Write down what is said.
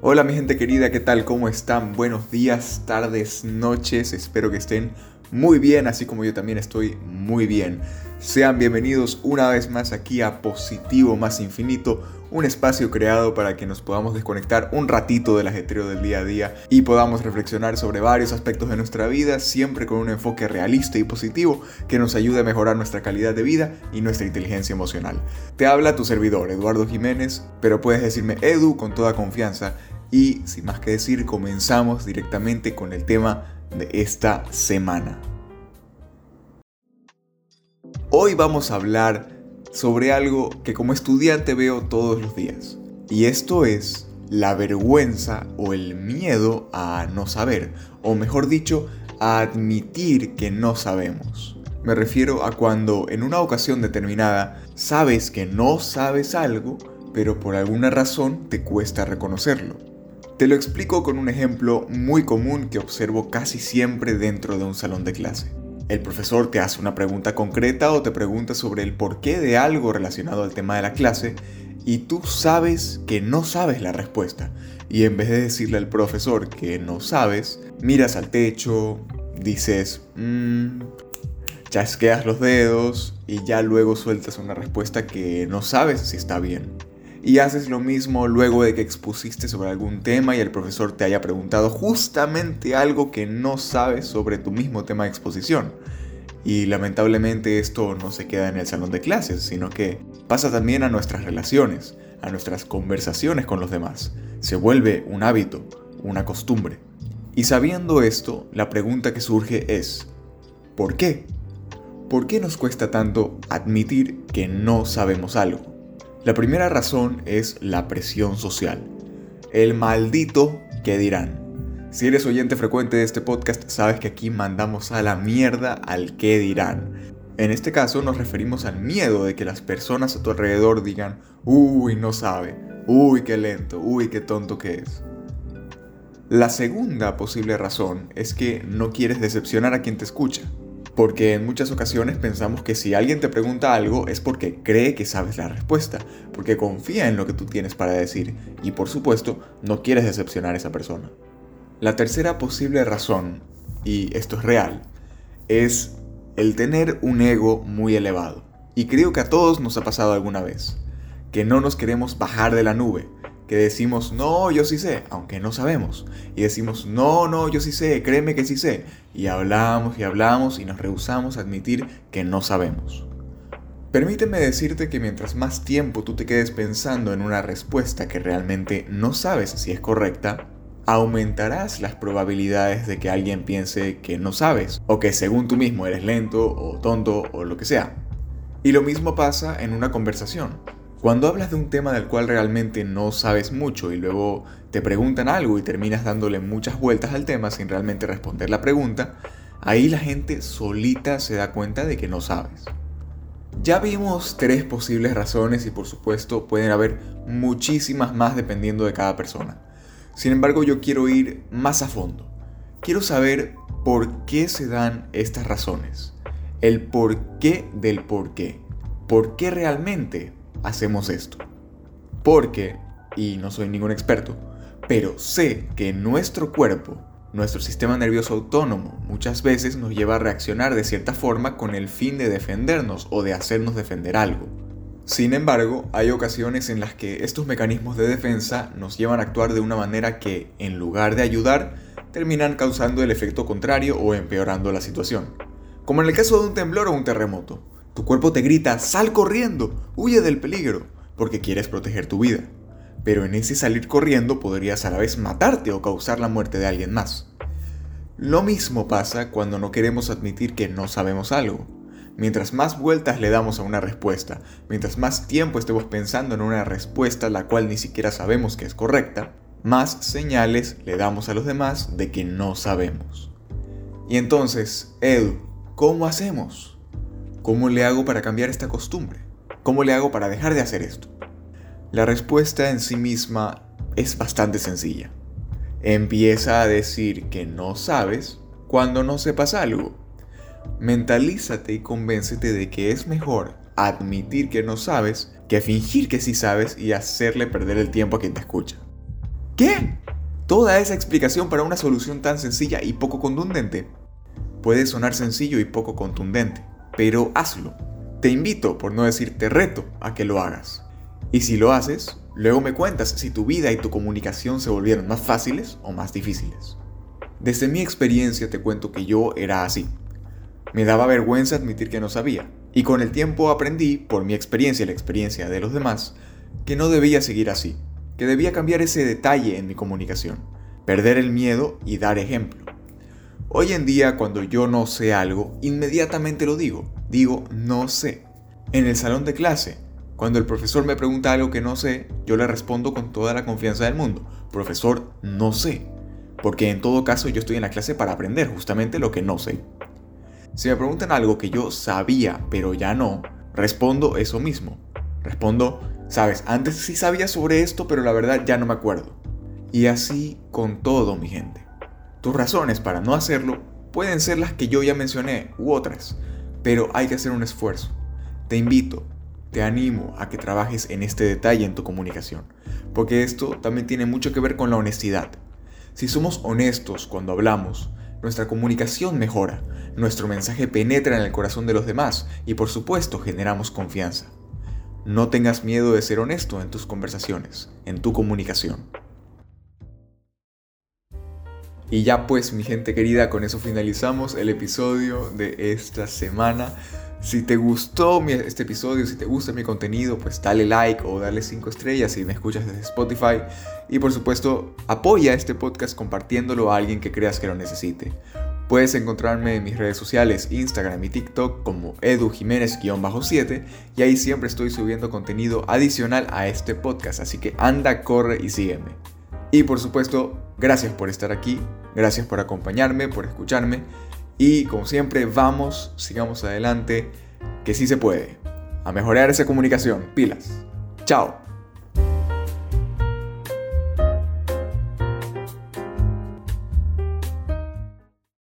Hola mi gente querida, ¿qué tal? ¿Cómo están? Buenos días, tardes, noches, espero que estén muy bien, así como yo también estoy muy bien. Sean bienvenidos una vez más aquí a Positivo Más Infinito, un espacio creado para que nos podamos desconectar un ratito del ajetreo del día a día y podamos reflexionar sobre varios aspectos de nuestra vida, siempre con un enfoque realista y positivo que nos ayude a mejorar nuestra calidad de vida y nuestra inteligencia emocional. Te habla tu servidor, Eduardo Jiménez, pero puedes decirme Edu con toda confianza y sin más que decir, comenzamos directamente con el tema de esta semana. Hoy vamos a hablar sobre algo que como estudiante veo todos los días. Y esto es la vergüenza o el miedo a no saber, o mejor dicho, a admitir que no sabemos. Me refiero a cuando en una ocasión determinada sabes que no sabes algo, pero por alguna razón te cuesta reconocerlo. Te lo explico con un ejemplo muy común que observo casi siempre dentro de un salón de clase. El profesor te hace una pregunta concreta o te pregunta sobre el porqué de algo relacionado al tema de la clase y tú sabes que no sabes la respuesta. Y en vez de decirle al profesor que no sabes, miras al techo, dices, mmm, chasqueas los dedos y ya luego sueltas una respuesta que no sabes si está bien y haces lo mismo luego de que expusiste sobre algún tema y el profesor te haya preguntado justamente algo que no sabes sobre tu mismo tema de exposición. Y lamentablemente esto no se queda en el salón de clases, sino que pasa también a nuestras relaciones, a nuestras conversaciones con los demás. Se vuelve un hábito, una costumbre. Y sabiendo esto, la pregunta que surge es, ¿por qué? ¿Por qué nos cuesta tanto admitir que no sabemos algo? La primera razón es la presión social. El maldito que dirán. Si eres oyente frecuente de este podcast, sabes que aquí mandamos a la mierda al que dirán. En este caso nos referimos al miedo de que las personas a tu alrededor digan, uy, no sabe, uy, qué lento, uy, qué tonto que es. La segunda posible razón es que no quieres decepcionar a quien te escucha. Porque en muchas ocasiones pensamos que si alguien te pregunta algo es porque cree que sabes la respuesta, porque confía en lo que tú tienes para decir y por supuesto no quieres decepcionar a esa persona. La tercera posible razón, y esto es real, es el tener un ego muy elevado. Y creo que a todos nos ha pasado alguna vez, que no nos queremos bajar de la nube, que decimos, no, yo sí sé, aunque no sabemos. Y decimos, no, no, yo sí sé, créeme que sí sé. Y hablamos y hablamos y nos rehusamos a admitir que no sabemos. Permíteme decirte que mientras más tiempo tú te quedes pensando en una respuesta que realmente no sabes si es correcta, aumentarás las probabilidades de que alguien piense que no sabes, o que según tú mismo eres lento o tonto o lo que sea. Y lo mismo pasa en una conversación. Cuando hablas de un tema del cual realmente no sabes mucho y luego te preguntan algo y terminas dándole muchas vueltas al tema sin realmente responder la pregunta, ahí la gente solita se da cuenta de que no sabes. Ya vimos tres posibles razones y por supuesto pueden haber muchísimas más dependiendo de cada persona. Sin embargo yo quiero ir más a fondo. Quiero saber por qué se dan estas razones. El por qué del por qué. ¿Por qué realmente hacemos esto. Porque, y no soy ningún experto, pero sé que nuestro cuerpo, nuestro sistema nervioso autónomo, muchas veces nos lleva a reaccionar de cierta forma con el fin de defendernos o de hacernos defender algo. Sin embargo, hay ocasiones en las que estos mecanismos de defensa nos llevan a actuar de una manera que, en lugar de ayudar, terminan causando el efecto contrario o empeorando la situación. Como en el caso de un temblor o un terremoto. Tu cuerpo te grita, sal corriendo, huye del peligro, porque quieres proteger tu vida. Pero en ese salir corriendo podrías a la vez matarte o causar la muerte de alguien más. Lo mismo pasa cuando no queremos admitir que no sabemos algo. Mientras más vueltas le damos a una respuesta, mientras más tiempo estemos pensando en una respuesta la cual ni siquiera sabemos que es correcta, más señales le damos a los demás de que no sabemos. Y entonces, Edu, ¿cómo hacemos? ¿Cómo le hago para cambiar esta costumbre? ¿Cómo le hago para dejar de hacer esto? La respuesta en sí misma es bastante sencilla. Empieza a decir que no sabes cuando no sepas algo. Mentalízate y convéncete de que es mejor admitir que no sabes que fingir que sí sabes y hacerle perder el tiempo a quien te escucha. ¿Qué? ¿Toda esa explicación para una solución tan sencilla y poco contundente? Puede sonar sencillo y poco contundente, pero hazlo. Te invito, por no decir te reto, a que lo hagas. Y si lo haces, luego me cuentas si tu vida y tu comunicación se volvieron más fáciles o más difíciles. Desde mi experiencia te cuento que yo era así. Me daba vergüenza admitir que no sabía, y con el tiempo aprendí, por mi experiencia y la experiencia de los demás, que no debía seguir así, que debía cambiar ese detalle en mi comunicación, perder el miedo y dar ejemplo. Hoy en día cuando yo no sé algo, inmediatamente lo digo, digo no sé. En el salón de clase, cuando el profesor me pregunta algo que no sé, yo le respondo con toda la confianza del mundo, profesor, no sé. Porque en todo caso yo estoy en la clase para aprender justamente lo que no sé. Si me preguntan algo que yo sabía pero ya no, respondo eso mismo. Respondo, Sabes, antes sí sabía sobre esto, pero la verdad ya no me acuerdo. Y así con todo, mi gente. Tus razones para no hacerlo pueden ser las que yo ya mencioné u otras, pero hay que hacer un esfuerzo. Te invito, te animo a que trabajes en este detalle en tu comunicación, porque esto también tiene mucho que ver con la honestidad. Si somos honestos cuando hablamos, nuestra comunicación mejora, nuestro mensaje penetra en el corazón de los demás y por supuesto generamos confianza. No tengas miedo de ser honesto en tus conversaciones, en tu comunicación. Y ya pues mi gente querida, con eso finalizamos el episodio de esta semana. Si te gustó este episodio, si te gusta mi contenido, pues dale like o dale 5 estrellas si me escuchas desde Spotify. Y por supuesto, apoya este podcast compartiéndolo a alguien que creas que lo necesite. Puedes encontrarme en mis redes sociales, Instagram y TikTok como edujiménez-7 y ahí siempre estoy subiendo contenido adicional a este podcast, así que anda, corre y sígueme. Y por supuesto, gracias por estar aquí, gracias por acompañarme, por escucharme y como siempre, vamos, sigamos adelante, que sí se puede. A mejorar esa comunicación, pilas. Chao.